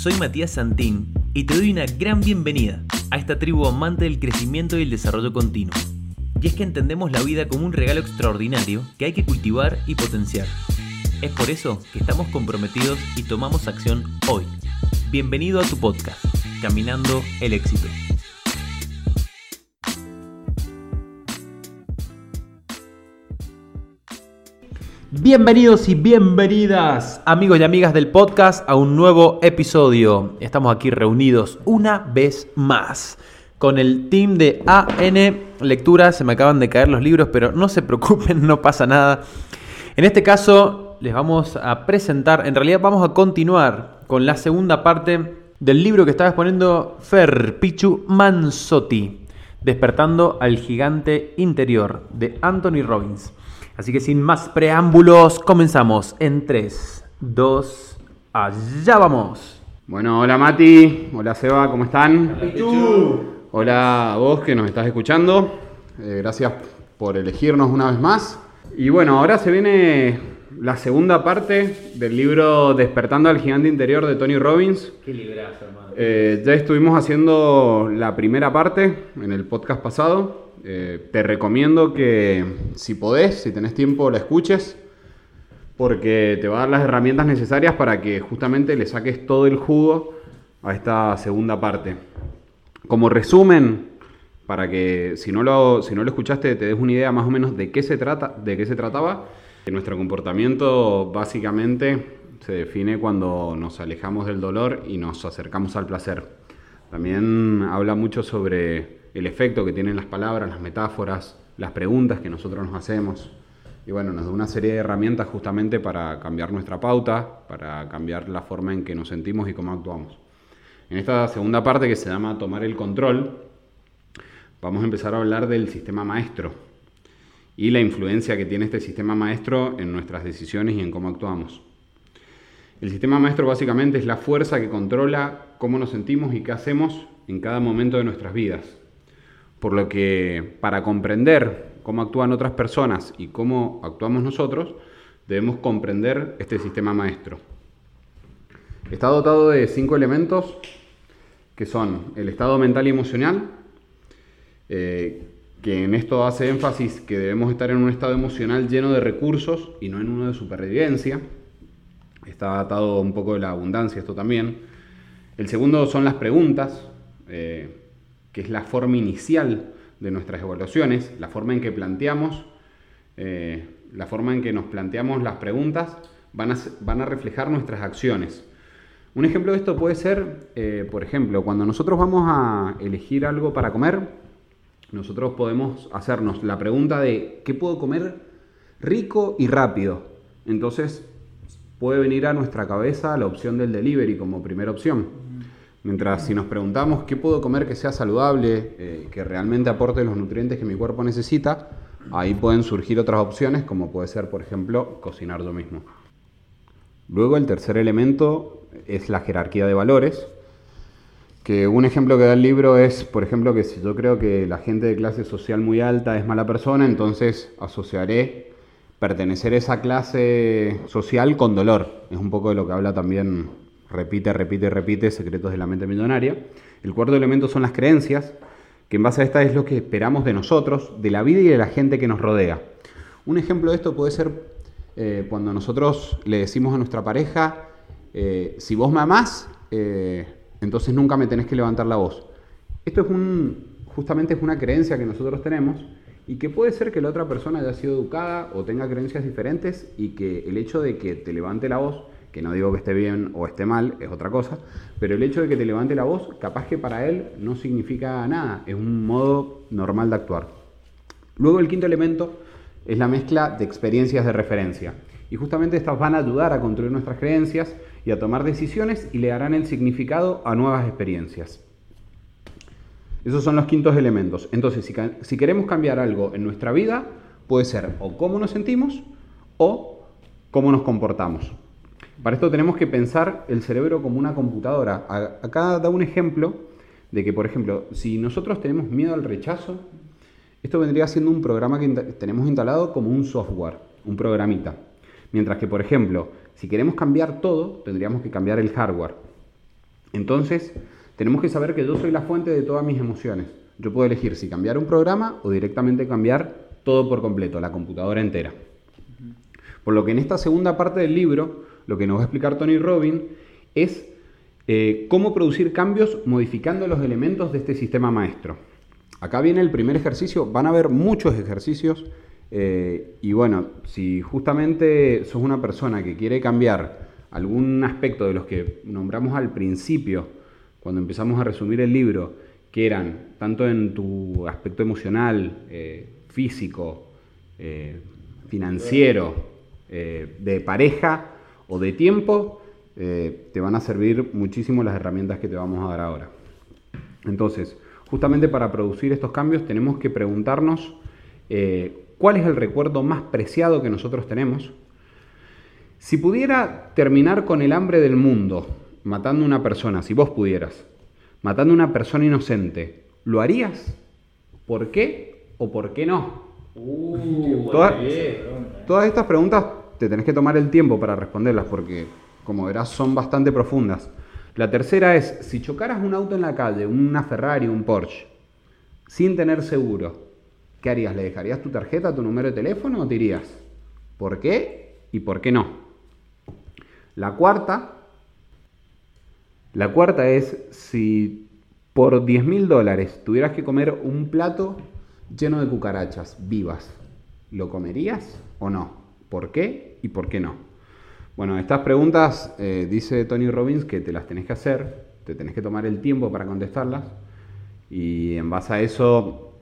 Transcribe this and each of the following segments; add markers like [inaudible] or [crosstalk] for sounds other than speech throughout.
Soy Matías Santín y te doy una gran bienvenida a esta tribu amante del crecimiento y el desarrollo continuo. Y es que entendemos la vida como un regalo extraordinario que hay que cultivar y potenciar. Es por eso que estamos comprometidos y tomamos acción hoy. Bienvenido a tu podcast, Caminando el éxito. Bienvenidos y bienvenidas, amigos y amigas del podcast, a un nuevo episodio. Estamos aquí reunidos una vez más con el team de AN Lectura. Se me acaban de caer los libros, pero no se preocupen, [laughs] no pasa nada. En este caso, les vamos a presentar, en realidad vamos a continuar con la segunda parte del libro que estaba exponiendo Fer Pichu Manzotti, Despertando al Gigante Interior, de Anthony Robbins. Así que sin más preámbulos, comenzamos en 3, 2, allá vamos. Bueno, hola Mati, hola Seba, ¿cómo están? Hola a vos que nos estás escuchando. Eh, gracias por elegirnos una vez más. Y bueno, ahora se viene la segunda parte del libro Despertando al Gigante Interior de Tony Robbins. Qué librazo, hermano. Eh, ya estuvimos haciendo la primera parte en el podcast pasado. Eh, te recomiendo que si podés, si tenés tiempo, la escuches, porque te va a dar las herramientas necesarias para que justamente le saques todo el jugo a esta segunda parte. Como resumen, para que si no lo, si no lo escuchaste te des una idea más o menos de qué se, trata, de qué se trataba, que nuestro comportamiento básicamente se define cuando nos alejamos del dolor y nos acercamos al placer. También habla mucho sobre el efecto que tienen las palabras, las metáforas, las preguntas que nosotros nos hacemos. Y bueno, nos da una serie de herramientas justamente para cambiar nuestra pauta, para cambiar la forma en que nos sentimos y cómo actuamos. En esta segunda parte que se llama tomar el control, vamos a empezar a hablar del sistema maestro y la influencia que tiene este sistema maestro en nuestras decisiones y en cómo actuamos. El sistema maestro básicamente es la fuerza que controla cómo nos sentimos y qué hacemos en cada momento de nuestras vidas. Por lo que para comprender cómo actúan otras personas y cómo actuamos nosotros, debemos comprender este sistema maestro. Está dotado de cinco elementos que son el estado mental y emocional, eh, que en esto hace énfasis que debemos estar en un estado emocional lleno de recursos y no en uno de supervivencia. Está atado un poco de la abundancia esto también. El segundo son las preguntas. Eh, que es la forma inicial de nuestras evaluaciones, la forma en que planteamos, eh, la forma en que nos planteamos las preguntas, van a, reflejar nuestras acciones. Un ejemplo de esto puede ser, eh, por ejemplo, cuando nosotros vamos a elegir algo para comer, nosotros podemos hacernos la pregunta de ¿qué puedo comer rico y rápido? Entonces puede venir a nuestra cabeza la opción del delivery como primera opción. Mientras si nos preguntamos qué puedo comer que sea saludable, eh, que realmente aporte los nutrientes que mi cuerpo necesita, ahí pueden surgir otras opciones como puede ser, por ejemplo, cocinar yo mismo. Luego el tercer elemento es la jerarquía de valores, que un ejemplo que da el libro es, por ejemplo, que si yo creo que la gente de clase social muy alta es mala persona, entonces asociaré pertenecer a esa clase social con dolor. Es un poco de lo que habla también repite, repite, repite, secretos de la mente millonaria. El cuarto elemento son las creencias, que en base a esta es lo que esperamos de nosotros, de la vida y de la gente que nos rodea. Un ejemplo de esto puede ser eh, cuando nosotros le decimos a nuestra pareja, eh, si vos me amás, eh, entonces nunca me tenés que levantar la voz. Esto es un, justamente es una creencia que nosotros tenemos y que puede ser que la otra persona haya sido educada o tenga creencias diferentes y que el hecho de que te levante la voz que no digo que esté bien o esté mal, es otra cosa, pero el hecho de que te levante la voz, capaz que para él no significa nada, es un modo normal de actuar. Luego el quinto elemento es la mezcla de experiencias de referencia. Y justamente estas van a ayudar a construir nuestras creencias y a tomar decisiones y le darán el significado a nuevas experiencias. Esos son los quintos elementos. Entonces, si, si queremos cambiar algo en nuestra vida, puede ser o cómo nos sentimos o cómo nos comportamos. Para esto tenemos que pensar el cerebro como una computadora. Acá da un ejemplo de que, por ejemplo, si nosotros tenemos miedo al rechazo, esto vendría siendo un programa que tenemos instalado como un software, un programita. Mientras que, por ejemplo, si queremos cambiar todo, tendríamos que cambiar el hardware. Entonces, tenemos que saber que yo soy la fuente de todas mis emociones. Yo puedo elegir si cambiar un programa o directamente cambiar todo por completo, la computadora entera. Por lo que en esta segunda parte del libro, lo que nos va a explicar Tony Robbins es eh, cómo producir cambios modificando los elementos de este sistema maestro. Acá viene el primer ejercicio, van a haber muchos ejercicios eh, y bueno, si justamente sos una persona que quiere cambiar algún aspecto de los que nombramos al principio, cuando empezamos a resumir el libro, que eran tanto en tu aspecto emocional, eh, físico, financiero, de pareja o de tiempo, te van a servir muchísimo las herramientas que te vamos a dar ahora. Entonces, Justamente para producir estos cambios tenemos que preguntarnos eh, cuál es el recuerdo más preciado que nosotros tenemos. Si pudiera terminar con el hambre del mundo matando a una persona, si vos pudieras, matando a una persona inocente, ¿lo harías? ¿Por qué o por qué no? Uh, todas estas preguntas te tenés que tomar el tiempo para responderlas porque, como verás, son bastante profundas. La tercera es, si chocaras un auto en la calle, una Ferrari, un Porsche, sin tener seguro, ¿qué harías? ¿Le dejarías tu tarjeta, tu número de teléfono o te? ¿Por qué y por qué no? La cuarta, la cuarta es si por 10 mil dólares tuvieras que comer un plato lleno de cucarachas vivas, ¿lo comerías o no? ¿Por qué y por qué no? Bueno, estas preguntas, eh, dice Tony Robbins, que te las tenés que hacer, te tenés que tomar el tiempo para contestarlas y en base a eso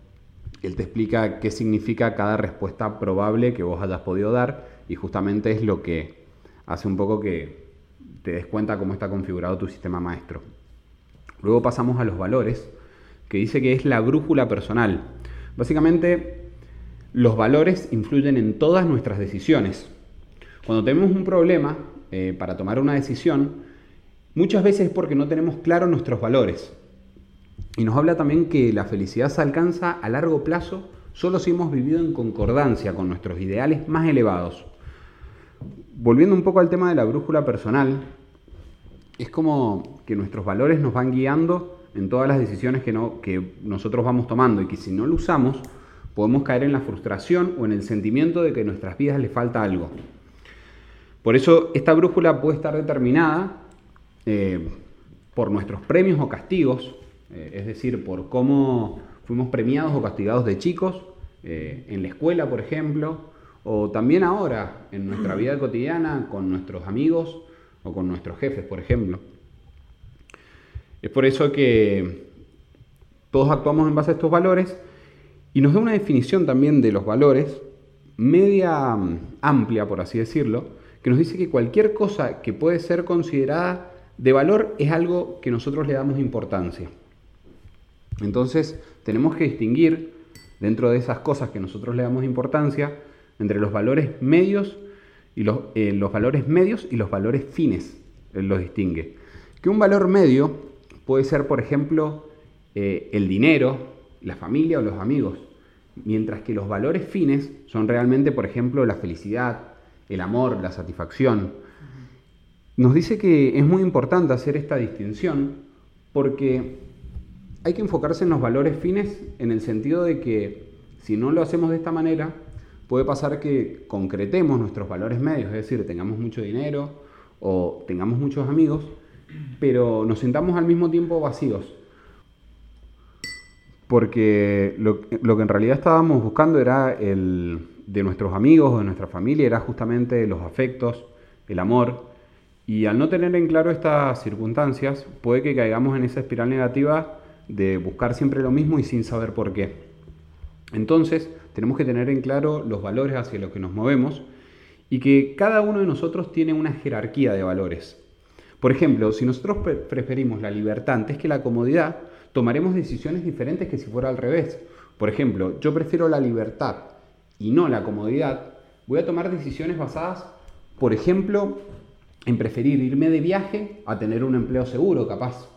él te explica qué significa cada respuesta probable que vos hayas podido dar y justamente es lo que hace un poco que te des cuenta cómo está configurado tu sistema maestro. Luego pasamos a los valores, que dice que es la brújula personal. Básicamente, los valores influyen en todas nuestras decisiones. Cuando tenemos un problema eh, para tomar una decisión, muchas veces es porque no tenemos claros nuestros valores. Y nos habla también que la felicidad se alcanza a largo plazo solo si hemos vivido en concordancia con nuestros ideales más elevados. Volviendo un poco al tema de la brújula personal, es como que nuestros valores nos van guiando en todas las decisiones que, que nosotros vamos tomando y que si no lo usamos podemos caer en la frustración o en el sentimiento de que a nuestras vidas le falta algo. Por eso esta brújula puede estar determinada eh, por nuestros premios o castigos, eh, es decir, por cómo fuimos premiados o castigados de chicos, eh, en la escuela, por ejemplo, o también ahora en nuestra vida cotidiana con nuestros amigos o con nuestros jefes, por ejemplo. Es por eso que todos actuamos en base a estos valores y nos da una definición también de los valores media mm, amplia, por así decirlo, que nos dice que cualquier cosa que puede ser considerada de valor es algo que nosotros le damos importancia. Entonces, tenemos que distinguir dentro de esas cosas que nosotros le damos importancia entre los valores medios y los, eh, los valores medios y los valores fines. Él los distingue. Que un valor medio puede ser, por ejemplo, eh, el dinero, la familia o los amigos, mientras que los valores fines son realmente, por ejemplo, la felicidad, el amor, la satisfacción. Nos dice que es muy importante hacer esta distinción porque hay que enfocarse en los valores fines en el sentido de que si no lo hacemos de esta manera, puede pasar que concretemos nuestros valores medios, es decir, tengamos mucho dinero o tengamos muchos amigos, pero nos sintamos al mismo tiempo vacíos. Porque lo, lo que en realidad estábamos buscando era el, de nuestros amigos o de nuestra familia era justamente los afectos, el amor. Y al no tener en claro estas circunstancias, puede que caigamos en esa espiral negativa de buscar siempre lo mismo y sin saber por qué. Entonces, tenemos que tener en claro los valores hacia los que nos movemos y que cada uno de nosotros tiene una jerarquía de valores. Por ejemplo, si nosotros preferimos la libertad antes que la comodidad, tomaremos decisiones diferentes que si fuera al revés. Por ejemplo, yo prefiero la libertad y no la comodidad, voy a tomar decisiones basadas, por ejemplo, en preferir irme de viaje a tener un empleo seguro, capaz.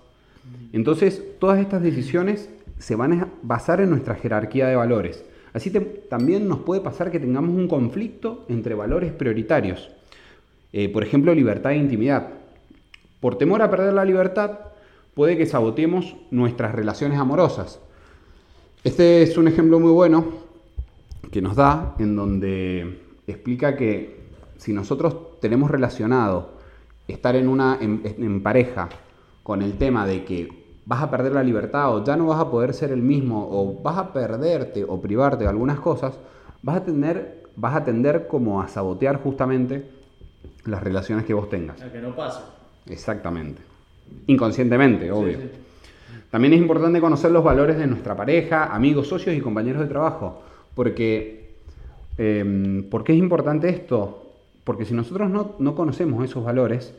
Entonces, todas estas decisiones se van a basar en nuestra jerarquía de valores. Así también nos puede pasar que tengamos un conflicto entre valores prioritarios. Eh, por ejemplo, libertad e intimidad. Por temor a perder la libertad, puede que saboteemos nuestras relaciones amorosas. Este es un ejemplo muy bueno que nos da en donde explica que si nosotros tenemos relacionado estar en una en, pareja con el tema de que vas a perder la libertad o ya no vas a poder ser el mismo o vas a perderte o privarte de algunas cosas, vas a tener vas a tender como a sabotear justamente las relaciones que vos tengas. que no pase. Exactamente. Inconscientemente, obvio. También es importante conocer los valores de nuestra pareja, amigos, socios y compañeros de trabajo. Porque, eh, ¿Por qué es importante esto? Porque si nosotros no, no conocemos esos valores,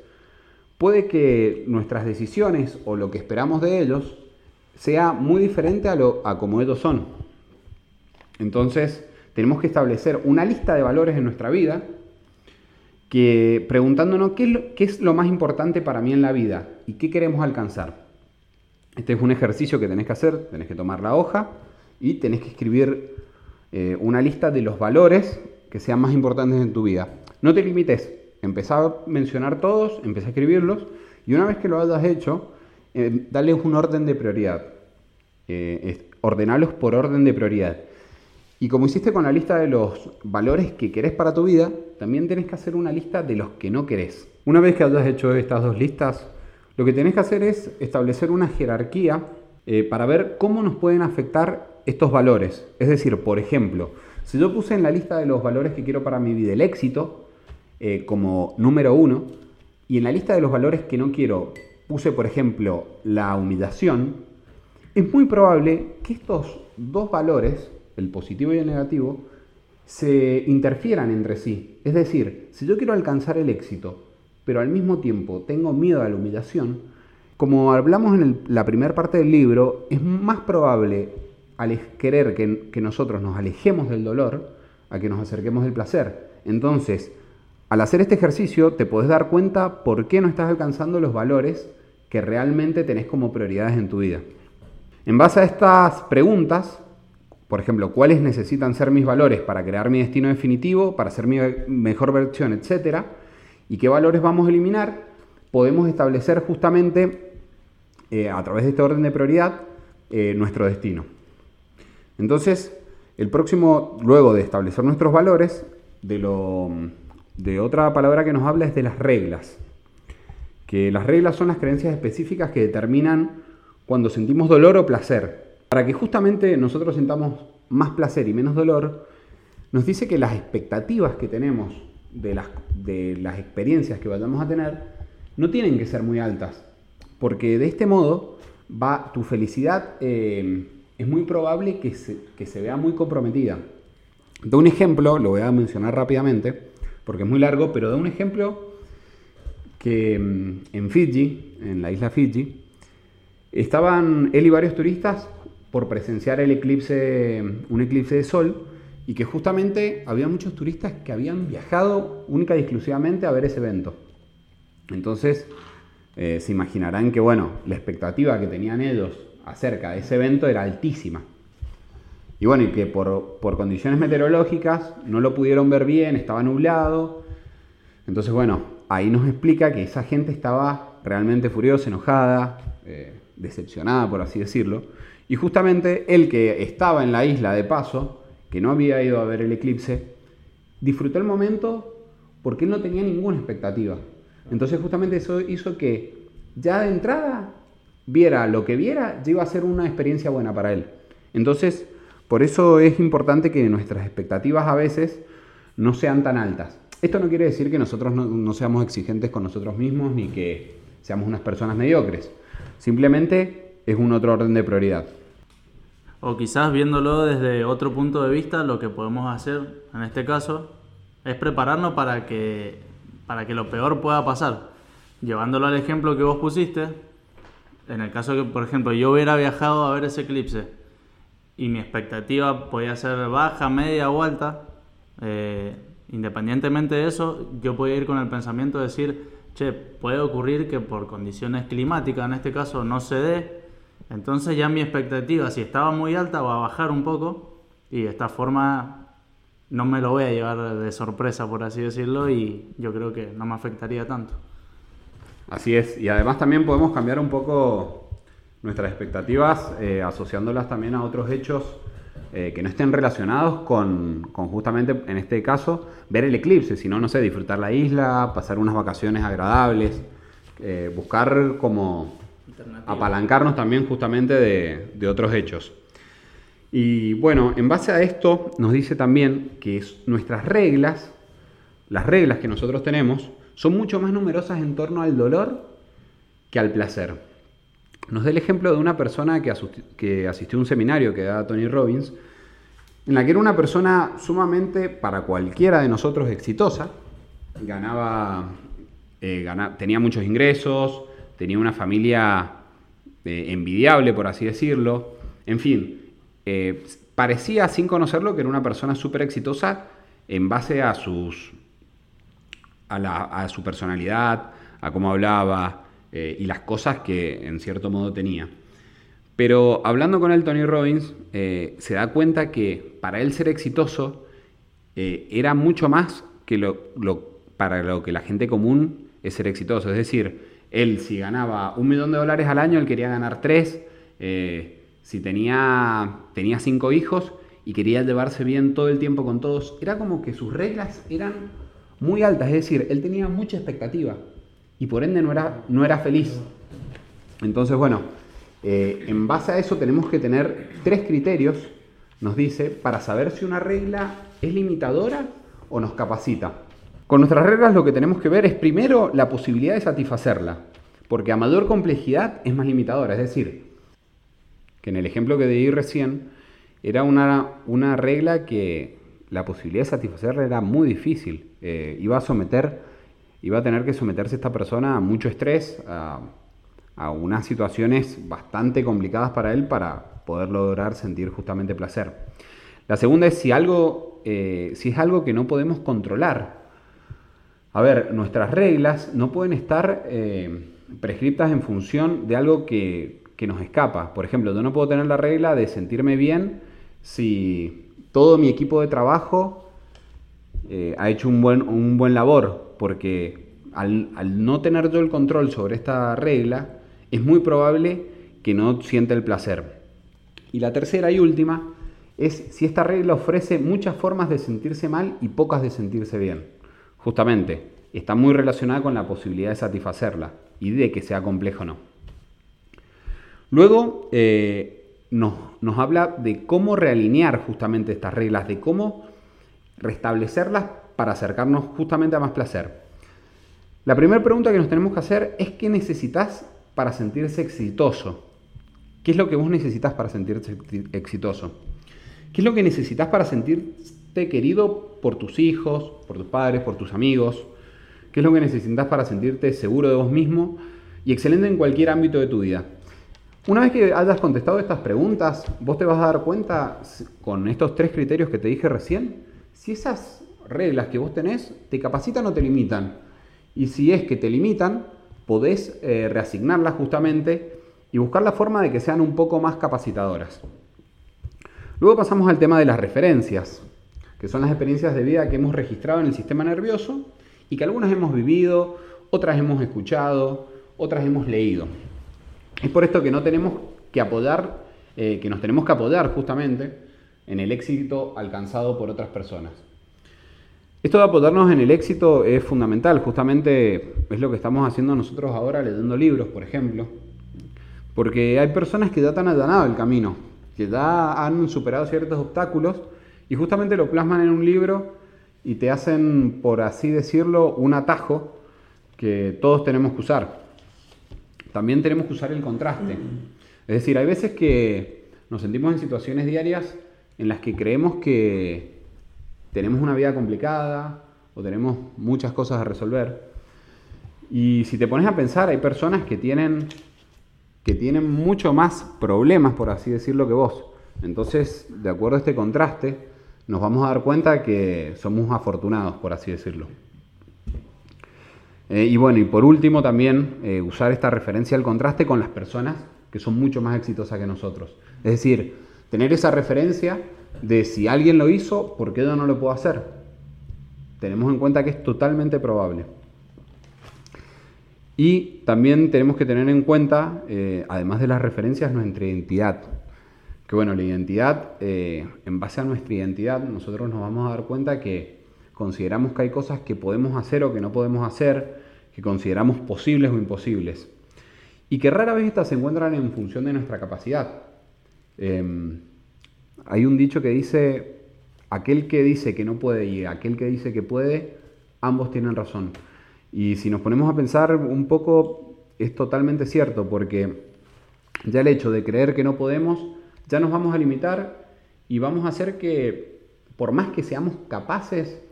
puede que nuestras decisiones o lo que esperamos de ellos sea muy diferente a, lo, a como ellos son. Entonces, tenemos que establecer una lista de valores en nuestra vida que preguntándonos qué es, lo, qué es lo más importante para mí en la vida y qué queremos alcanzar. Este es un ejercicio que tenés que hacer, tenés que tomar la hoja y tenés que escribir eh, una lista de los valores que sean más importantes en tu vida. No te limites, empezá a mencionar todos, empezá a escribirlos y una vez que lo hayas hecho, eh, dale un orden de prioridad. Eh, ordenalos por orden de prioridad. Y como hiciste con la lista de los valores que querés para tu vida, también tenés que hacer una lista de los que no querés. Una vez que hayas hecho estas dos listas, lo que tenés que hacer es establecer una jerarquía eh, para ver cómo nos pueden afectar estos valores. Es decir, por ejemplo, si yo puse en la lista de los valores que quiero para mi vida el éxito eh, como número uno, y en la lista de los valores que no quiero puse, por ejemplo, la humillación, es muy probable que estos dos valores el positivo y el negativo, se interfieran entre sí. Es decir, si yo quiero alcanzar el éxito, pero al mismo tiempo tengo miedo a la humillación, como hablamos en la primera parte del libro, es más probable querer que, que nosotros nos alejemos del dolor a que nos acerquemos del placer. Entonces, al hacer este ejercicio te podés dar cuenta por qué no estás alcanzando los valores que realmente tenés como prioridades en tu vida. En base a estas preguntas, por ejemplo, cuáles necesitan ser mis valores para crear mi destino definitivo, para ser mi mejor versión, etcétera, y qué valores vamos a eliminar, podemos establecer justamente eh, a través de este orden de prioridad eh, nuestro destino. Entonces, el próximo, luego de establecer nuestros valores, de, lo, de otra palabra que nos habla es de las reglas. Que las reglas son las creencias específicas que determinan cuando sentimos dolor o placer. Para que justamente nosotros sintamos más placer y menos dolor, nos dice que las expectativas que tenemos de las, de las experiencias que vayamos a tener no tienen que ser muy altas, porque de este modo va tu felicidad eh, es muy probable que se, que se vea muy comprometida. De un ejemplo, lo voy a mencionar rápidamente, porque es muy largo, pero de un ejemplo que mm, en Fiji, en la isla Fiji, estaban él y varios turistas por presenciar el eclipse, un eclipse de sol y que justamente había muchos turistas que habían viajado única y exclusivamente a ver ese evento. Entonces, eh, se imaginarán que, bueno, la expectativa que tenían ellos acerca de ese evento era altísima. Y bueno, y que por, por condiciones meteorológicas no lo pudieron ver bien, estaba nublado. Entonces, bueno, ahí nos explica que esa gente estaba realmente furiosa, enojada, eh, decepcionada, por así decirlo. Y justamente el que estaba en la isla de paso, que no había ido a ver el eclipse, disfrutó el momento porque él no tenía ninguna expectativa. Entonces justamente eso hizo que ya de entrada viera lo que viera, iba a ser una experiencia buena para él. Entonces, por eso es importante que nuestras expectativas a veces no sean tan altas. Esto no quiere decir que nosotros no, no seamos exigentes con nosotros mismos ni que seamos unas personas mediocres. Simplemente es un otro orden de prioridad. O quizás viéndolo desde otro punto de vista, lo que podemos hacer en este caso es prepararnos para que, para que lo peor pueda pasar. Llevándolo al ejemplo que vos pusiste, en el caso que, por ejemplo, yo hubiera viajado a ver ese eclipse y mi expectativa podía ser baja, media o alta, eh, independientemente de eso, yo podía ir con el pensamiento de decir, che, puede ocurrir que por condiciones climáticas, en este caso, no se dé, entonces ya mi expectativa, si estaba muy alta, va a bajar un poco y de esta forma no me lo voy a llevar de sorpresa, por así decirlo, y yo creo que no me afectaría tanto. Así es, y además también podemos cambiar un poco nuestras expectativas eh, asociándolas también a otros hechos eh, que no estén relacionados con, con, justamente, en este caso, ver el eclipse, sino, no sé, disfrutar la isla, pasar unas vacaciones agradables, eh, buscar como apalancarnos también justamente de, de, otros hechos. Y bueno, en base a esto nos dice también que nuestras reglas, las reglas que nosotros tenemos, son mucho más numerosas en torno al dolor que al placer. Nos da el ejemplo de una persona que, asistió a un seminario que da Tony Robbins, en la que era una persona sumamente, para cualquiera de nosotros, exitosa. Ganaba, eh, tenía muchos ingresos, tenía una familia eh, envidiable, por así decirlo. En fin, eh, parecía, sin conocerlo, que era una persona súper exitosa en base a, sus, a su personalidad, a cómo hablaba, eh, y las cosas que en cierto modo tenía. Pero hablando con él, Tony Robbins eh, se da cuenta que para él ser exitoso eh, era mucho más que lo, para lo que la gente común es ser exitoso. Es decir, él si ganaba un millón de dólares al año, él quería ganar tres. si tenía, tenía cinco hijos y quería llevarse bien todo el tiempo con todos, era como que sus reglas eran muy altas. Es decir, él tenía mucha expectativa y por ende no era, no era feliz. Entonces, bueno, eh, en base a eso tenemos que tener tres criterios, nos dice, para saber si una regla es limitadora o nos capacita. Con nuestras reglas lo que tenemos que ver es primero la posibilidad de satisfacerla, porque a mayor complejidad es más limitadora. Es decir, que en el ejemplo que di recién, era una, una regla que la posibilidad de satisfacerla era muy difícil. Eh, iba a someter iba a tener que someterse esta persona a mucho estrés, a, unas situaciones bastante complicadas para él para poder lograr sentir justamente placer. La segunda es si, algo, eh, si es algo que no podemos controlar. A ver, nuestras reglas no pueden estar eh, prescriptas en función de algo que, nos escapa. Por ejemplo, yo no puedo tener la regla de sentirme bien si todo mi equipo de trabajo eh, ha hecho un buen, un buen labor, porque al, no tener yo el control sobre esta regla, es muy probable que no sienta el placer. Y la tercera y última es si esta regla ofrece muchas formas de sentirse mal y pocas de sentirse bien. Justamente, está muy relacionada con la posibilidad de satisfacerla y de que sea complejo o no. Luego eh, nos, habla de cómo realinear justamente estas reglas, de cómo restablecerlas para acercarnos justamente a más placer. La primera pregunta que nos tenemos que hacer es qué necesitas para sentirse exitoso. ¿Qué es lo que vos necesitas para sentirse exitoso? ¿Qué es lo que necesitas para sentirte querido por tus hijos, por tus padres, por tus amigos? ¿Qué es lo que necesitas para sentirte seguro de vos mismo y excelente en cualquier ámbito de tu vida? Una vez que hayas contestado estas preguntas, vos te vas a dar cuenta con estos tres criterios que te dije recién, si esas reglas que vos tenés te capacitan o te limitan. Y si es que te limitan, podés eh, reasignarlas justamente y buscar la forma de que sean un poco más capacitadoras. Luego pasamos al tema de las referencias, que son las experiencias de vida que hemos registrado en el sistema nervioso y que algunas hemos vivido, otras hemos escuchado, otras hemos leído. Es por esto que no tenemos que apoyar, eh, que nos tenemos que apoyar justamente en el éxito alcanzado por otras personas. Esto de apoyarnos en el éxito es fundamental, justamente es lo que estamos haciendo nosotros ahora leyendo libros, por ejemplo, porque hay personas que ya han allanado el camino, que ya han superado ciertos obstáculos y justamente lo plasman en un libro y te hacen, por así decirlo, un atajo que todos tenemos que usar. También tenemos que usar el contraste. Es decir, hay veces que nos sentimos en situaciones diarias en las que creemos que tenemos una vida complicada o tenemos muchas cosas a resolver. Y si te pones a pensar, hay personas que tienen, que tienen mucho más problemas, por así decirlo, que vos. Entonces, de acuerdo a este contraste, nos vamos a dar cuenta que somos afortunados, por así decirlo. Eh, y bueno, y por último también eh, usar esta referencia al contraste con las personas que son mucho más exitosas que nosotros. Es decir, tener esa referencia de si alguien lo hizo, ¿por qué yo no lo puedo hacer? Tenemos en cuenta que es totalmente probable. Y también tenemos que tener en cuenta, eh, además de las referencias, nuestra identidad. Que bueno, la identidad, en base a nuestra identidad, nosotros nos vamos a dar cuenta que consideramos que hay cosas que podemos hacer o que no podemos hacer, que consideramos posibles o imposibles. Y que rara vez estas se encuentran en función de nuestra capacidad. Em, hay un dicho que dice, aquel que dice que no puede y aquel que dice que puede, ambos tienen razón. Y si nos ponemos a pensar un poco, es totalmente cierto, porque ya el hecho de creer que no podemos, ya nos vamos a limitar y vamos a hacer que, por más que seamos capaces,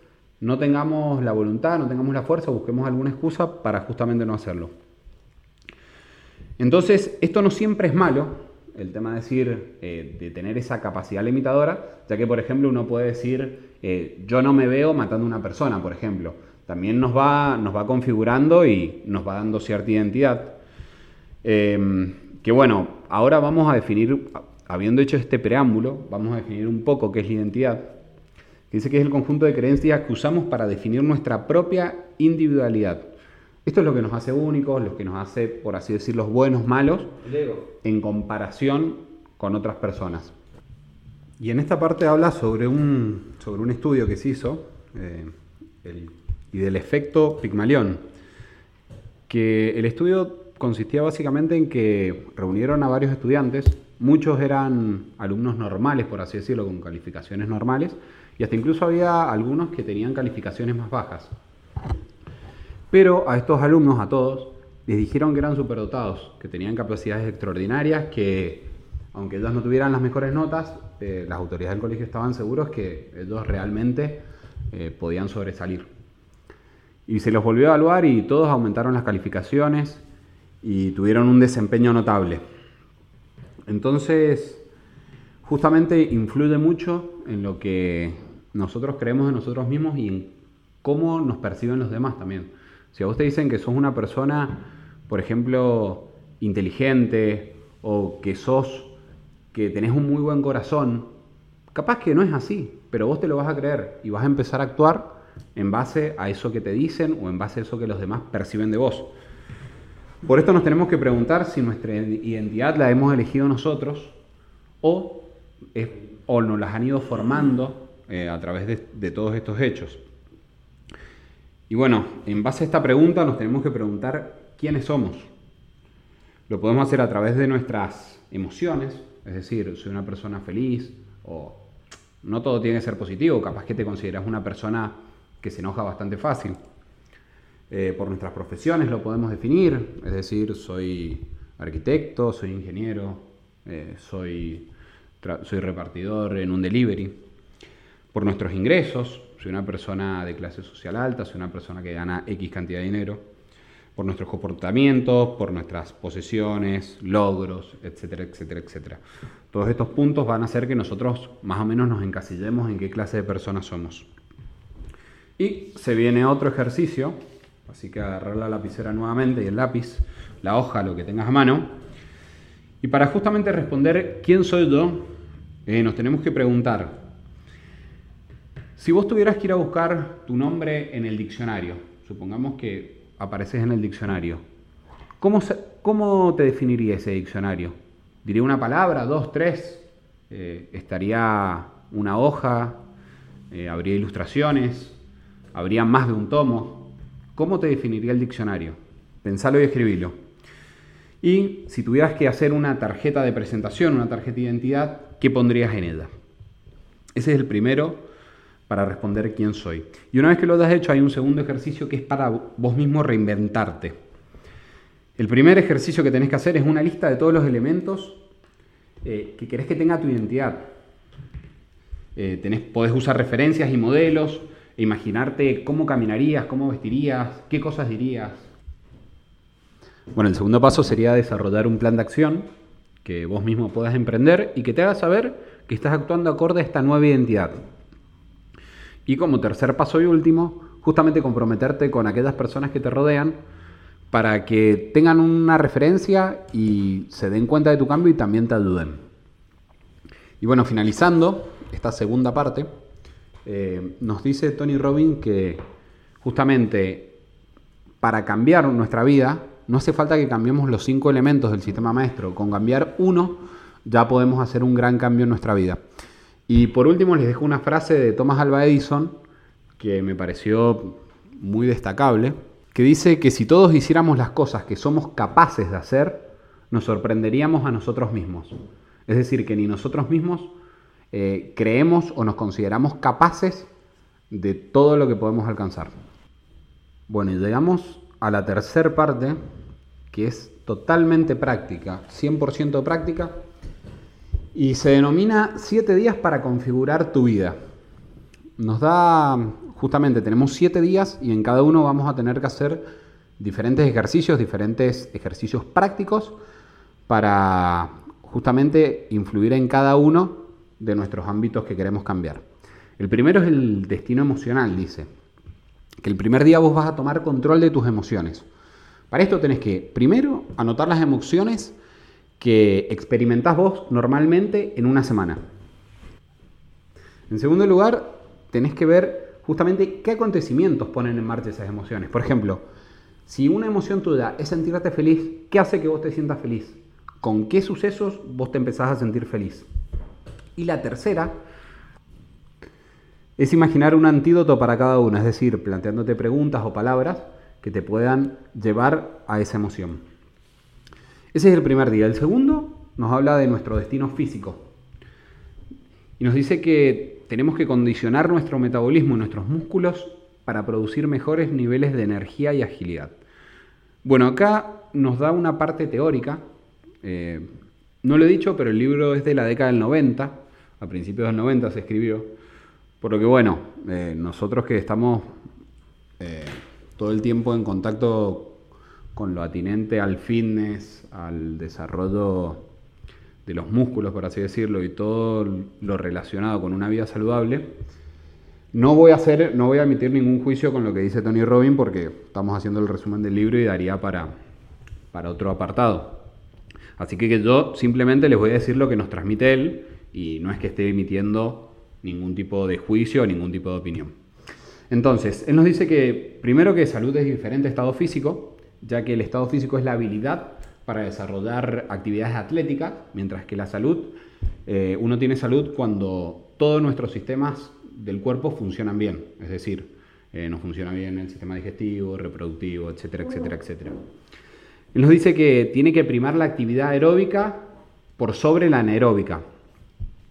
no tengamos la voluntad, no tengamos la fuerza, busquemos alguna excusa para justamente no hacerlo. Entonces, esto no siempre es malo, el tema de decir, eh, de tener esa capacidad limitadora, ya que, por ejemplo, uno puede decir, eh, yo no me veo matando a una persona, por ejemplo también nos va, nos va configurando y nos va dando cierta identidad. Em, que bueno, ahora vamos a definir, habiendo hecho este preámbulo, vamos a definir un poco qué es la identidad. Dice que es el conjunto de creencias que usamos para definir nuestra propia individualidad. Esto es lo que nos hace únicos, lo que nos hace, por así decir, los buenos, malos, en comparación con otras personas. Y en esta parte habla sobre un, sobre un estudio que se hizo, eh, el y del efecto Pigmalión, que el estudio consistía básicamente en que reunieron a varios estudiantes, muchos eran alumnos normales, por así decirlo, con calificaciones normales, y hasta incluso había algunos que tenían calificaciones más bajas. Pero a estos alumnos, a todos, les dijeron que eran superdotados, que tenían capacidades extraordinarias, que aunque ellos no tuvieran las mejores notas, eh, las autoridades del colegio estaban seguros que ellos realmente eh, podían sobresalir. Y se los volvió a evaluar y todos aumentaron las calificaciones y tuvieron un desempeño notable. Entonces, justamente influye mucho en lo que nosotros creemos de nosotros mismos y en cómo nos perciben los demás también. Si a vos te dicen que sos una persona, por ejemplo, inteligente o que sos, que tenés un muy buen corazón, capaz que no es así, pero vos te lo vas a creer y vas a empezar a actuar en base a eso que te dicen o en base a eso que los demás perciben de vos. Por esto nos tenemos que preguntar si nuestra identidad la hemos elegido nosotros o, o nos las han ido formando eh, a través de, todos estos hechos. Y bueno, en base a esta pregunta nos tenemos que preguntar quiénes somos. Lo podemos hacer a través de nuestras emociones, es decir, soy una persona feliz o no todo tiene que ser positivo, capaz que te consideras una persona que se enoja bastante fácil. Eh, por nuestras profesiones lo podemos definir, es decir, soy arquitecto, soy ingeniero, eh, soy, soy repartidor en un delivery. Por nuestros ingresos, soy una persona de clase social alta, soy una persona que gana X cantidad de dinero. Por nuestros comportamientos, por nuestras posesiones, logros, etcétera, etcétera, etcétera. Todos estos puntos van a hacer que nosotros más o menos nos encasillemos en qué clase de personas somos. Y se viene otro ejercicio, así que agarrar la lapicera nuevamente y el lápiz, la hoja, lo que tengas a mano. Y para justamente responder quién soy yo, eh, nos tenemos que preguntar, si vos tuvieras que ir a buscar tu nombre en el diccionario, supongamos que apareces en el diccionario, ¿cómo, cómo te definiría ese diccionario? ¿Diría una palabra, dos, tres? Eh, ¿Estaría una hoja? Eh, ¿Habría ilustraciones? habría más de un tomo. ¿Cómo te definiría el diccionario? Pensalo y escribilo. Y si tuvieras que hacer una tarjeta de presentación, una tarjeta de identidad, ¿qué pondrías en ella? Ese es el primero para responder quién soy. Y una vez que lo has hecho, hay un segundo ejercicio que es para vos mismo reinventarte. El primer ejercicio que tenés que hacer es una lista de todos los elementos eh, que querés que tenga tu identidad. Eh, tenés, podés usar referencias y modelos, imaginarte cómo caminarías, cómo vestirías, qué cosas dirías. Bueno, el segundo paso sería desarrollar un plan de acción que vos mismo puedas emprender y que te haga saber que estás actuando acorde a esta nueva identidad. Y como tercer paso y último, justamente comprometerte con aquellas personas que te rodean para que tengan una referencia y se den cuenta de tu cambio y también te ayuden. Y bueno, finalizando esta segunda parte, eh, nos dice Tony Robbins que justamente para cambiar nuestra vida no hace falta que cambiemos los cinco elementos del sistema maestro. Con cambiar uno ya podemos hacer un gran cambio en nuestra vida. Y por último les dejo una frase de Thomas Alva Edison que me pareció muy destacable, que dice que si todos hiciéramos las cosas que somos capaces de hacer, nos sorprenderíamos a nosotros mismos. Es decir, que ni nosotros mismos eh, creemos o nos consideramos capaces de todo lo que podemos alcanzar. Bueno, y llegamos a la tercera parte, que es totalmente práctica, 100% práctica, y se denomina 7 días para configurar tu vida. Nos da, justamente, tenemos 7 días y en cada uno vamos a tener que hacer diferentes ejercicios, diferentes ejercicios prácticos para justamente influir en cada uno de nuestros ámbitos que queremos cambiar. El primero es el destino emocional, dice. Que el primer día vos vas a tomar control de tus emociones. Para esto tenés que, primero, anotar las emociones que experimentás vos normalmente en una semana. En segundo lugar, tenés que ver justamente qué acontecimientos ponen en marcha esas emociones. Por ejemplo, si una emoción tuya es sentirte feliz, ¿qué hace que vos te sientas feliz? ¿Con qué sucesos vos te empezás a sentir feliz? Y la tercera es imaginar un antídoto para cada una, es decir, planteándote preguntas o palabras que te puedan llevar a esa emoción. Ese es el primer día. El segundo nos habla de nuestro destino físico. Y nos dice que tenemos que condicionar nuestro metabolismo y nuestros músculos para producir mejores niveles de energía y agilidad. Bueno, acá nos da una parte teórica. Eh, no lo he dicho, pero el libro es de la década del 90. A principios del 90 se escribió. Por lo que bueno, eh, nosotros que estamos eh, todo el tiempo en contacto con lo atinente al fitness, al desarrollo de los músculos, por así decirlo, y todo lo relacionado con una vida saludable, no voy a hacer, no voy a emitir ningún juicio con lo que dice Tony Robbins porque estamos haciendo el resumen del libro y daría para, para otro apartado. Así que yo simplemente les voy a decir lo que nos transmite él y no es que esté emitiendo ningún tipo de juicio o ningún tipo de opinión. Entonces, él nos dice que primero que salud es diferente estado físico, ya que el estado físico es la habilidad para desarrollar actividades atléticas, mientras que la salud, eh, uno tiene salud cuando todos nuestros sistemas del cuerpo funcionan bien, es decir, eh, no funciona bien el sistema digestivo, reproductivo, etcétera, etcétera, etcétera. Él nos dice que tiene que primar la actividad aeróbica por sobre la anaeróbica.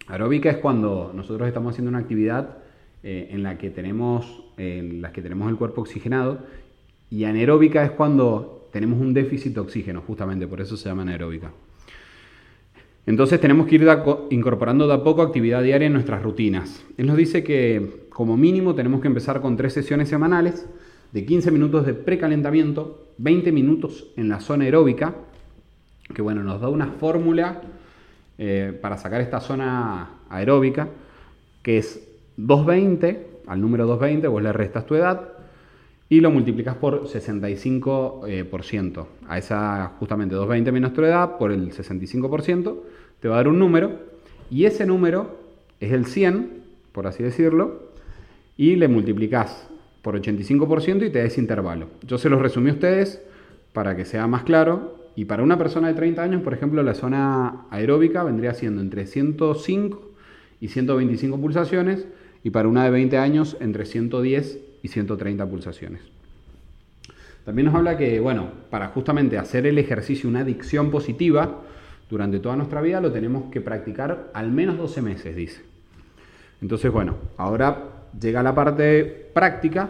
Aeróbica es cuando nosotros estamos haciendo una actividad eh, en, la que tenemos, en la que tenemos el cuerpo oxigenado y anaeróbica es cuando tenemos un déficit de oxígeno, justamente, por eso se llama anaeróbica. Entonces tenemos que ir incorporando de a poco actividad diaria en nuestras rutinas. Él nos dice que como mínimo tenemos que empezar con tres sesiones semanales de 15 minutos de precalentamiento, 20 minutos en la zona aeróbica, que bueno, nos da una fórmula eh, para sacar esta zona aeróbica, que es 220, al número 220 vos le restas tu edad, y lo multiplicas por 65%. Eh, a esa justamente 220 menos tu edad por el 65% te va a dar un número y ese número es el 100, por así decirlo, y le multiplicas por 85% y te da ese intervalo. Yo se los resumí a ustedes para que sea más claro y para una persona de 30 años, por ejemplo, la zona aeróbica vendría siendo entre 105 y 125 pulsaciones y para una de 20 años entre 110 y 130 pulsaciones. También nos habla que, bueno, para justamente hacer el ejercicio una adicción positiva durante toda nuestra vida lo tenemos que practicar al menos 12 meses, dice. Entonces, bueno, ahora llega la parte práctica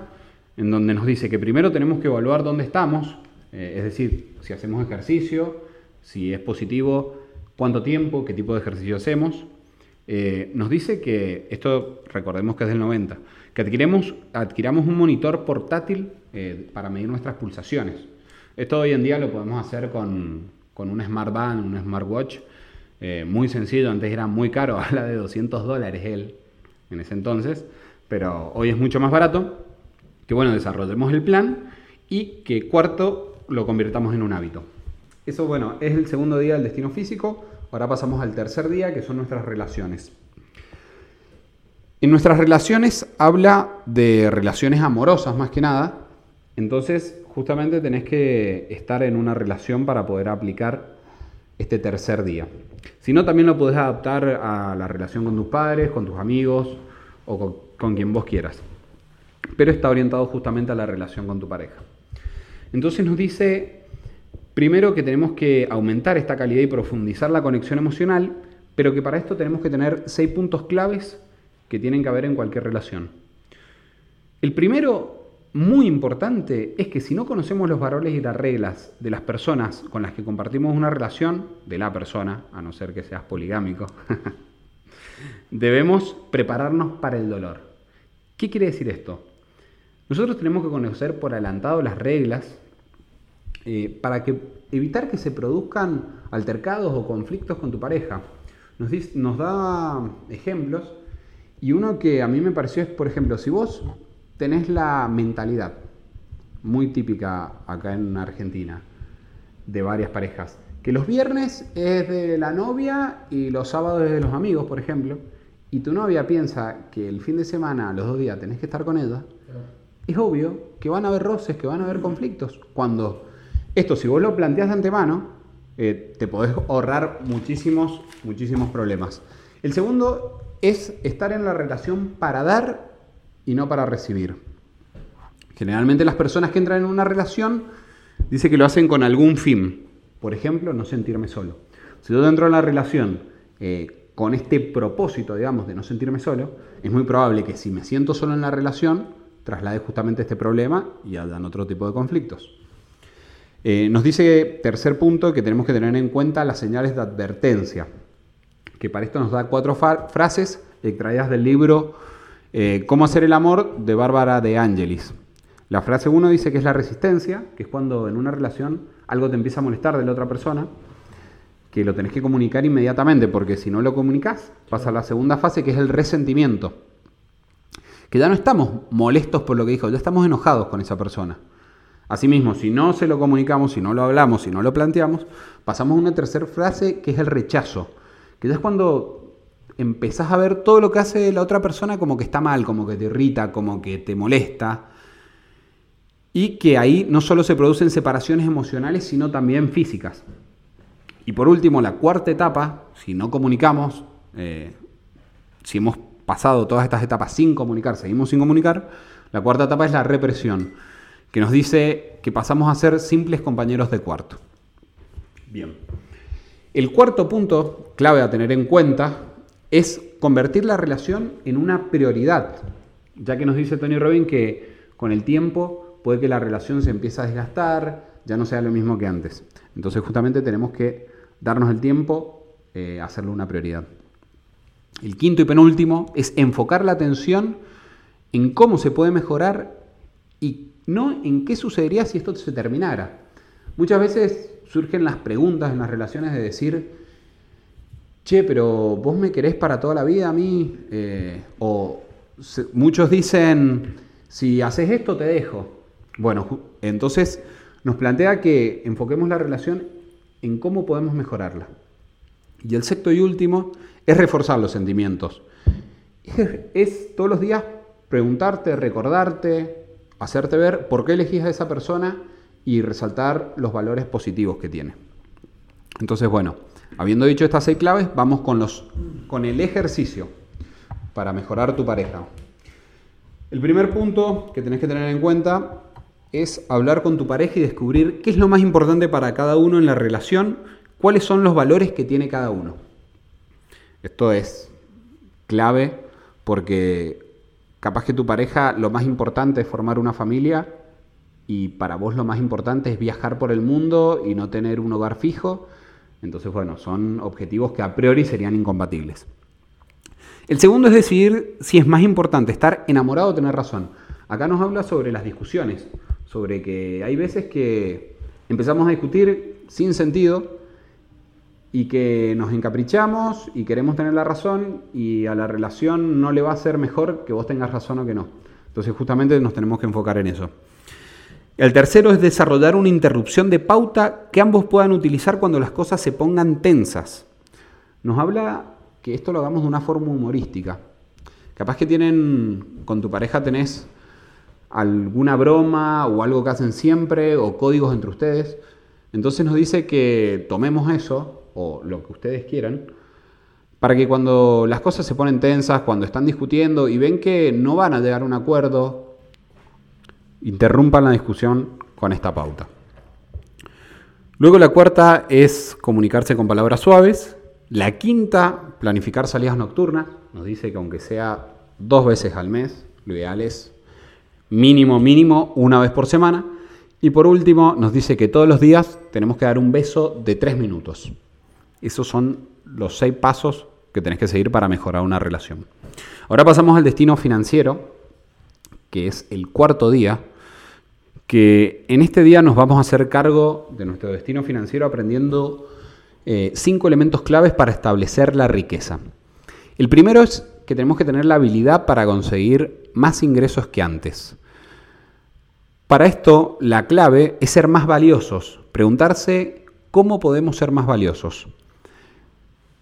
en donde nos dice que primero tenemos que evaluar dónde estamos, eh, es decir, si hacemos ejercicio, si es positivo, cuánto tiempo, qué tipo de ejercicio hacemos. Eh, nos dice que, esto recordemos que es del 90, que adquiramos, adquiramos un monitor portátil eh, para medir nuestras pulsaciones. Esto hoy en día lo podemos hacer con, con un smartband, un smartwatch, eh, muy sencillo, antes era muy caro, [laughs] habla de 200 dólares él en ese entonces, pero hoy es mucho más barato, que bueno, desarrollemos el plan y que cuarto lo convirtamos en un hábito. Eso bueno, es el segundo día del destino físico, ahora pasamos al tercer día que son nuestras relaciones. En nuestras relaciones habla de relaciones amorosas más que nada. Entonces, justamente tenés que estar en una relación para poder aplicar este tercer día. Si no, también lo podés adaptar a la relación con tus padres, con tus amigos o con, con quien vos quieras. Pero está orientado justamente a la relación con tu pareja. Entonces nos dice, primero que tenemos que aumentar esta calidad y profundizar la conexión emocional, pero que para esto tenemos que tener seis puntos claves que tienen que haber en cualquier relación. El primero, muy importante, es que si no conocemos los valores y las reglas de las personas con las que compartimos una relación, de la persona, a no ser que seas poligámico, [laughs] debemos prepararnos para el dolor. ¿Qué quiere decir esto? Nosotros tenemos que conocer por adelantado las reglas eh, para que, evitar que se produzcan altercados o conflictos con tu pareja. Nos, nos da ejemplos y uno que a mí me pareció es, por ejemplo, si vos tenés la mentalidad muy típica acá en Argentina de varias parejas, que los viernes es de la novia y los sábados es de los amigos, por ejemplo, y tu novia piensa que el fin de semana, los dos días, tenés que estar con ella, es obvio que van a haber roces, que van a haber conflictos. Cuando esto, si vos lo planteas de antemano, eh, te podés ahorrar muchísimos, muchísimos problemas. El segundo es estar en la relación para dar y no para recibir. Generalmente las personas que entran en una relación dice que lo hacen con algún fin. Por ejemplo, no sentirme solo. Si yo entro en la relación eh, con este propósito, digamos, de no sentirme solo, es muy probable que si me siento solo en la relación, traslade justamente este problema y hagan otro tipo de conflictos. Eh, nos dice, tercer punto, que tenemos que tener en cuenta las señales de advertencia, que para esto nos da cuatro frases extraídas del libro eh, Cómo hacer el amor de Bárbara de Angelis. La frase 1 dice que es la resistencia, que es cuando en una relación algo te empieza a molestar de la otra persona, que lo tenés que comunicar inmediatamente, porque si no lo comunicas, pasa a la segunda fase, que es el resentimiento. Que ya no estamos molestos por lo que dijo, ya estamos enojados con esa persona. Asimismo, si no se lo comunicamos, si no lo hablamos, si no lo planteamos, pasamos a una tercera frase que es el rechazo, es cuando empezás a ver todo lo que hace la otra persona como que está mal, como que te irrita, como que te molesta. Y que ahí no solo se producen separaciones emocionales, sino también físicas. Y por último, la cuarta etapa, si no comunicamos, eh, si hemos pasado todas estas etapas sin comunicar, seguimos sin comunicar, la cuarta etapa es la represión, que nos dice que pasamos a ser simples compañeros de cuarto. Bien. El cuarto punto clave a tener en cuenta es convertir la relación en una prioridad, ya que nos dice Tony Robin que con el tiempo puede que la relación se empiece a desgastar, ya no sea lo mismo que antes. Entonces justamente tenemos que darnos el tiempo, eh, hacerlo una prioridad. El quinto y penúltimo es enfocar la atención en cómo se puede mejorar y no en qué sucedería si esto se terminara. Muchas veces surgen las preguntas en las relaciones de decir, che, pero vos me querés para toda la vida a mí, eh, o muchos dicen, si haces esto te dejo. Bueno, entonces nos plantea que enfoquemos la relación en cómo podemos mejorarla. Y el sexto y último es reforzar los sentimientos. Es, todos los días preguntarte, recordarte, hacerte ver por qué elegís a esa persona y resaltar los valores positivos que tiene. Entonces, bueno, Habiendo dicho estas seis claves, vamos con, los, con el ejercicio para mejorar tu pareja. El primer punto que tenés que tener en cuenta es hablar con tu pareja y descubrir qué es lo más importante para cada uno en la relación, cuáles son los valores que tiene cada uno. Esto es clave porque capaz que tu pareja lo más importante es formar una familia y para vos lo más importante es viajar por el mundo y no tener un hogar fijo entonces, bueno, son objetivos que a priori serían incompatibles. El segundo es decidir si es más importante estar enamorado o tener razón. Acá nos habla sobre las discusiones, sobre que hay veces que empezamos a discutir sin sentido y que nos encaprichamos y queremos tener la razón y a la relación no le va a ser mejor que vos tengas razón o que no. Entonces justamente nos tenemos que enfocar en eso. El tercero es desarrollar una interrupción de pauta que ambos puedan utilizar cuando las cosas se pongan tensas. Nos habla que esto lo hagamos de una forma humorística. Capaz que tienen, con tu pareja tenés alguna broma o algo que hacen siempre o códigos entre ustedes. Entonces nos dice que tomemos eso o lo que ustedes quieran para que cuando las cosas se ponen tensas, cuando están discutiendo y ven que no van a llegar a un acuerdo, interrumpan la discusión con esta pauta. Luego la cuarta es comunicarse con palabras suaves. La quinta, planificar salidas nocturnas. Nos dice que aunque sea dos veces al mes, lo ideal es mínimo, mínimo, una vez por semana. Y por último, nos dice que todos los días tenemos que dar un beso de tres minutos. Esos son los seis pasos que tenés que seguir para mejorar una relación. Ahora pasamos al destino financiero, que es el cuarto día, que en este día nos vamos a hacer cargo de nuestro destino financiero aprendiendo eh, cinco elementos claves para establecer la riqueza. El primero es que tenemos que tener la habilidad para conseguir más ingresos que antes. Para esto, la clave es ser más valiosos, preguntarse cómo podemos ser más valiosos.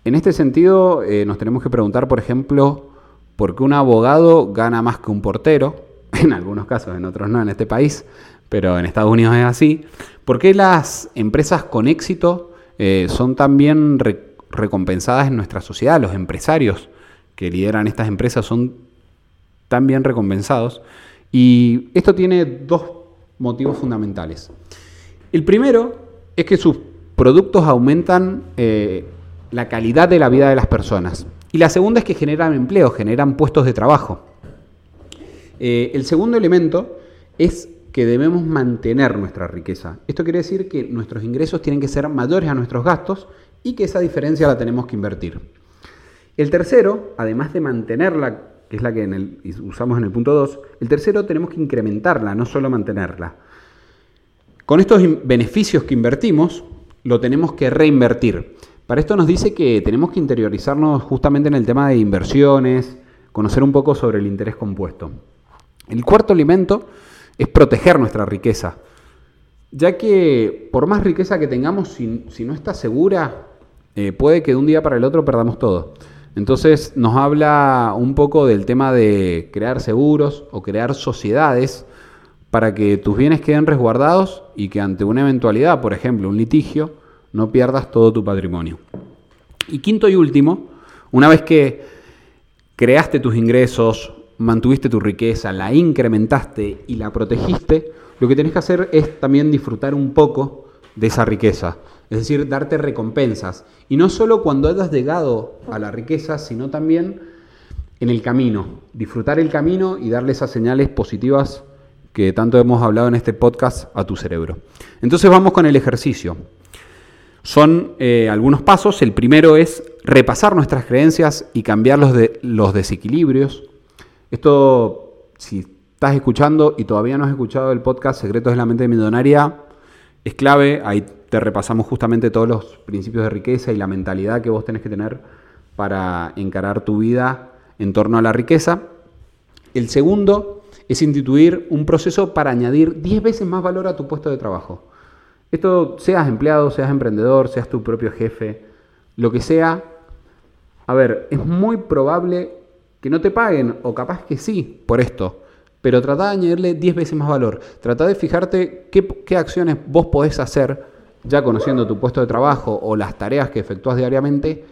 En este sentido, eh, nos tenemos que preguntar, por ejemplo, por qué un abogado gana más que un portero, [laughs] en algunos casos, en otros no, en este país, pero en Estados Unidos es así. ¿Por qué las empresas con éxito eh, son también recompensadas en nuestra sociedad? Los empresarios que lideran estas empresas son tan bien recompensados. Y esto tiene dos motivos fundamentales. El primero es que sus productos aumentan eh, la calidad de la vida de las personas. Y la segunda es que generan empleo, generan puestos de trabajo. Eh, el segundo elemento es que debemos mantener nuestra riqueza. Esto quiere decir que nuestros ingresos tienen que ser mayores a nuestros gastos y que esa diferencia la tenemos que invertir. El tercero, además de mantenerla, que es la que usamos en el punto 2, el tercero tenemos que incrementarla, no solo mantenerla. Con estos beneficios que invertimos, lo tenemos que reinvertir. Para esto nos dice que tenemos que interiorizarnos justamente en el tema de inversiones, conocer un poco sobre el interés compuesto. El cuarto elemento es proteger nuestra riqueza, ya que por más riqueza que tengamos, si, no está segura, eh, puede que de un día para el otro perdamos todo. Entonces nos habla un poco del tema de crear seguros o crear sociedades para que tus bienes queden resguardados y que ante una eventualidad, por ejemplo, un litigio, no pierdas todo tu patrimonio. Y quinto y último, una vez que creaste tus ingresos, mantuviste tu riqueza, la incrementaste y la protegiste, lo que tenés que hacer es también disfrutar un poco de esa riqueza. Es decir, darte recompensas. Y no solo cuando hayas llegado a la riqueza, sino también en el camino. Disfrutar el camino y darle esas señales positivas que tanto hemos hablado en este podcast a tu cerebro. Entonces vamos con el ejercicio. Son eh, algunos pasos. El primero es repasar nuestras creencias y cambiar los, de, los desequilibrios. Esto, si estás escuchando y todavía no has escuchado el podcast Secretos de la Mente Millonaria, es clave. Ahí te repasamos justamente todos los principios de riqueza y la mentalidad que vos tenés que tener para encarar tu vida en torno a la riqueza. El segundo es instituir un proceso para añadir 10 veces más valor a tu puesto de trabajo. Esto seas empleado, seas emprendedor, seas tu propio jefe, lo que sea. A ver, es muy probable que no te paguen, o capaz que sí, por esto. Pero trata de añadirle 10 veces más valor. Trata de fijarte qué, acciones vos podés hacer, ya conociendo tu puesto de trabajo o las tareas que efectúas diariamente,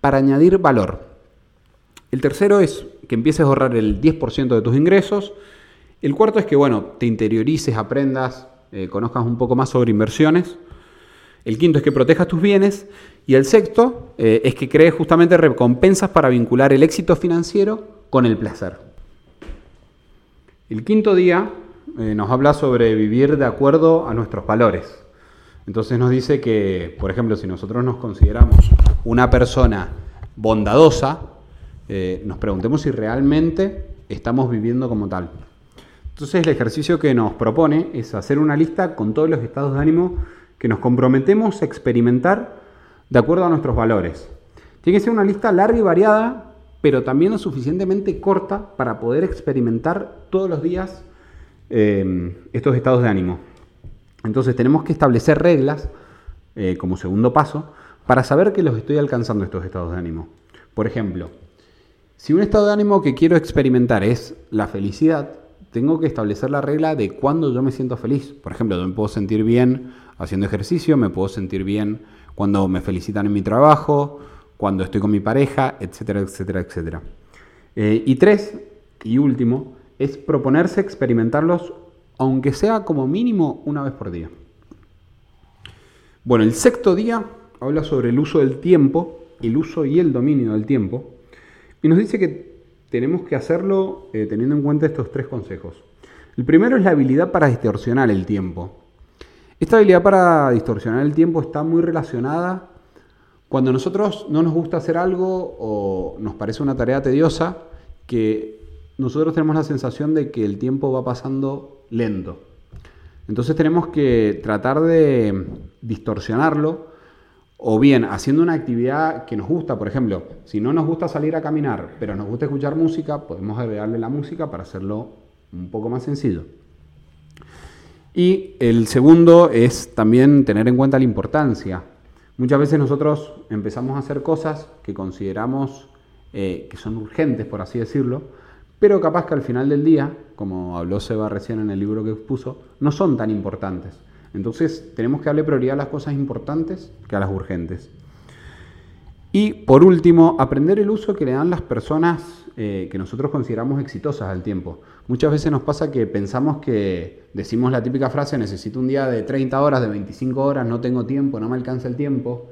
para añadir valor. El tercero es que empieces a ahorrar el 10% de tus ingresos. El cuarto es que, bueno, te interiorices, aprendas, eh, conozcas un poco más sobre inversiones. El quinto es que protejas tus bienes. Y el sexto eh, es que crees justamente recompensas para vincular el éxito financiero con el placer. El quinto día eh, nos habla sobre vivir de acuerdo a nuestros valores. Entonces nos dice que, por ejemplo, si nosotros nos consideramos una persona bondadosa, nos preguntemos si realmente estamos viviendo como tal. Entonces el ejercicio que nos propone es hacer una lista con todos los estados de ánimo que nos comprometemos a experimentar de acuerdo a nuestros valores. Tiene que ser una lista larga y variada, pero también lo suficientemente corta para poder experimentar todos los días eh, estos estados de ánimo. Entonces tenemos que establecer reglas eh, como segundo paso para saber que los estoy alcanzando estos estados de ánimo. Por ejemplo, si un estado de ánimo que quiero experimentar es la felicidad, tengo que establecer la regla de cuándo yo me siento feliz. Por ejemplo, yo me puedo sentir bien haciendo ejercicio, me puedo sentir bien cuando me felicitan en mi trabajo, cuando estoy con mi pareja, etcétera, etcétera, etcétera. Eh, y tres, y último, es proponerse experimentarlos, aunque sea como mínimo una vez por día. Bueno, el sexto día habla sobre el uso del tiempo, el uso y el dominio del tiempo, y nos dice que tenemos que hacerlo eh, teniendo en cuenta estos tres consejos. El primero es la habilidad para distorsionar el tiempo. Esta habilidad para distorsionar el tiempo está muy relacionada cuando nosotros no nos gusta hacer algo o nos parece una tarea tediosa, que nosotros tenemos la sensación de que el tiempo va pasando lento. Entonces tenemos que tratar de distorsionarlo o bien haciendo una actividad que nos gusta, por ejemplo, si no nos gusta salir a caminar, pero nos gusta escuchar música, podemos agregarle la música para hacerlo un poco más sencillo. Y el segundo es también tener en cuenta la importancia. Muchas veces nosotros empezamos a hacer cosas que consideramos eh, que son urgentes, por así decirlo, pero capaz que al final del día, como habló Seba recién en el libro que expuso, no son tan importantes. Entonces tenemos que darle prioridad a las cosas importantes que a las urgentes. Y por último, aprender el uso que le dan las personas eh, que nosotros consideramos exitosas al tiempo. Muchas veces nos pasa que pensamos que decimos la típica frase, necesito un día de 30 horas, de 25 horas, no tengo tiempo, no me alcanza el tiempo,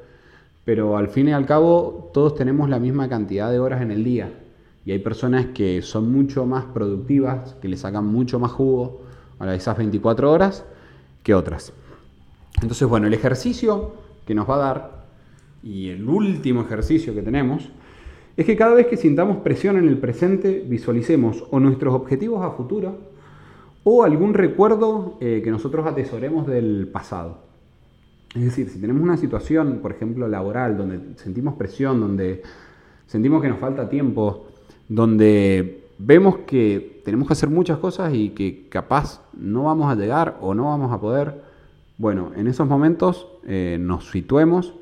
pero al fin y al cabo todos tenemos la misma cantidad de horas en el día. Y hay personas que son mucho más productivas, que le sacan mucho más jugo a esas 24 horas que otras. Entonces, bueno, el ejercicio que nos va a dar, y el último ejercicio que tenemos, es que cada vez que sintamos presión en el presente, visualicemos o nuestros objetivos a futuro o algún recuerdo eh, que nosotros atesoremos del pasado. Es decir, si tenemos una situación, por ejemplo, laboral, donde sentimos presión, donde sentimos que nos falta tiempo, donde vemos que tenemos que hacer muchas cosas y que capaz no vamos a llegar o no vamos a poder, bueno, en esos momentos eh, nos situemos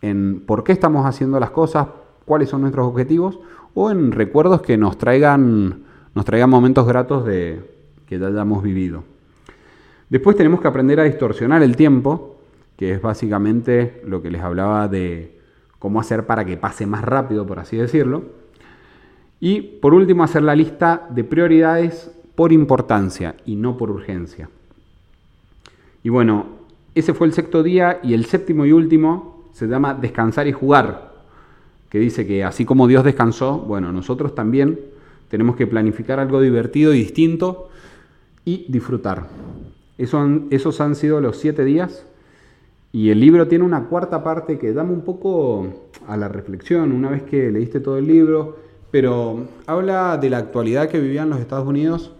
en por qué estamos haciendo las cosas, cuáles son nuestros objetivos o en recuerdos que nos traigan, nos traigan momentos gratos de, que ya hayamos vivido. Después tenemos que aprender a distorsionar el tiempo, que es básicamente lo que les hablaba de cómo hacer para que pase más rápido, por así decirlo. Y por último, hacer la lista de prioridades por importancia y no por urgencia. Y bueno, ese fue el sexto día y el séptimo y último se llama descansar y jugar que dice que así como Dios descansó, bueno, nosotros también tenemos que planificar algo divertido y distinto y disfrutar. esos han sido los siete días y el libro tiene una cuarta parte que dame un poco a la reflexión una vez que leíste todo el libro, pero habla de la actualidad que vivían los Estados Unidos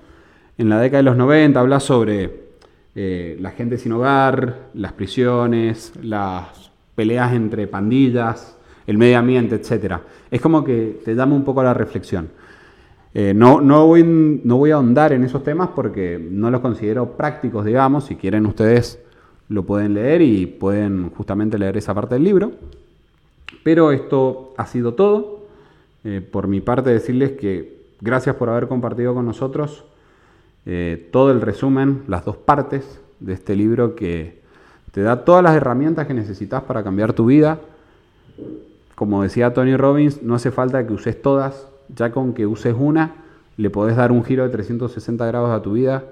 en la década de los 90, habla sobre eh, la gente sin hogar, las prisiones, las peleas entre pandillas, el medio ambiente, etc. Es como que te dame un poco a la reflexión. Eh, no, no, voy, no voy a ahondar en esos temas porque no los considero prácticos, digamos. Si quieren ustedes lo pueden leer y pueden justamente leer esa parte del libro. Pero esto ha sido todo. Eh, por mi parte decirles que gracias por haber compartido con nosotros eh, todo el resumen, las dos partes de este libro que te da todas las herramientas que necesitas para cambiar tu vida como decía Tony Robbins, no hace falta que uses todas, ya con que uses una, le podés dar un giro de 360 grados a tu vida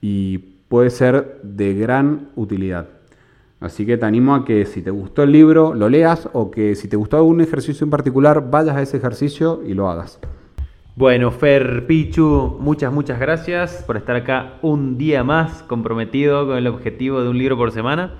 y puede ser de gran utilidad. Así que te animo a que si te gustó el libro lo leas o que si te gustó algún ejercicio en particular vayas a ese ejercicio y lo hagas. Bueno, Fer Pichu, muchas, muchas gracias por estar acá un día más comprometido con el objetivo de un libro por semana.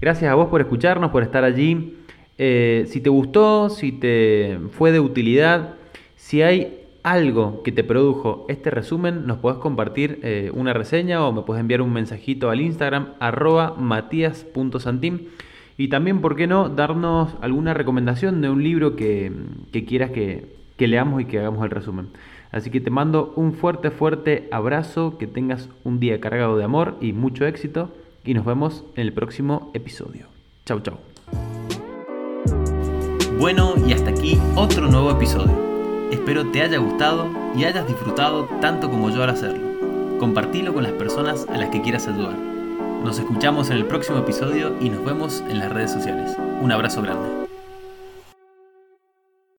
Gracias a vos por escucharnos, por estar allí eh, si te gustó, si te fue de utilidad, si hay algo que te produjo este resumen, nos puedes compartir eh, una reseña o me puedes enviar un mensajito al Instagram arroba matías.santim y también, ¿por qué no?, darnos alguna recomendación de un libro que, quieras que, que leamos y que hagamos el resumen. Así que te mando un fuerte, fuerte abrazo, que tengas un día cargado de amor y mucho éxito y nos vemos en el próximo episodio. Chau, chau. Bueno, y hasta aquí otro nuevo episodio. Espero te haya gustado y hayas disfrutado tanto como yo al hacerlo. compartilo con las personas a las que quieras ayudar. Nos escuchamos en el próximo episodio y nos vemos en las redes sociales. Un abrazo grande.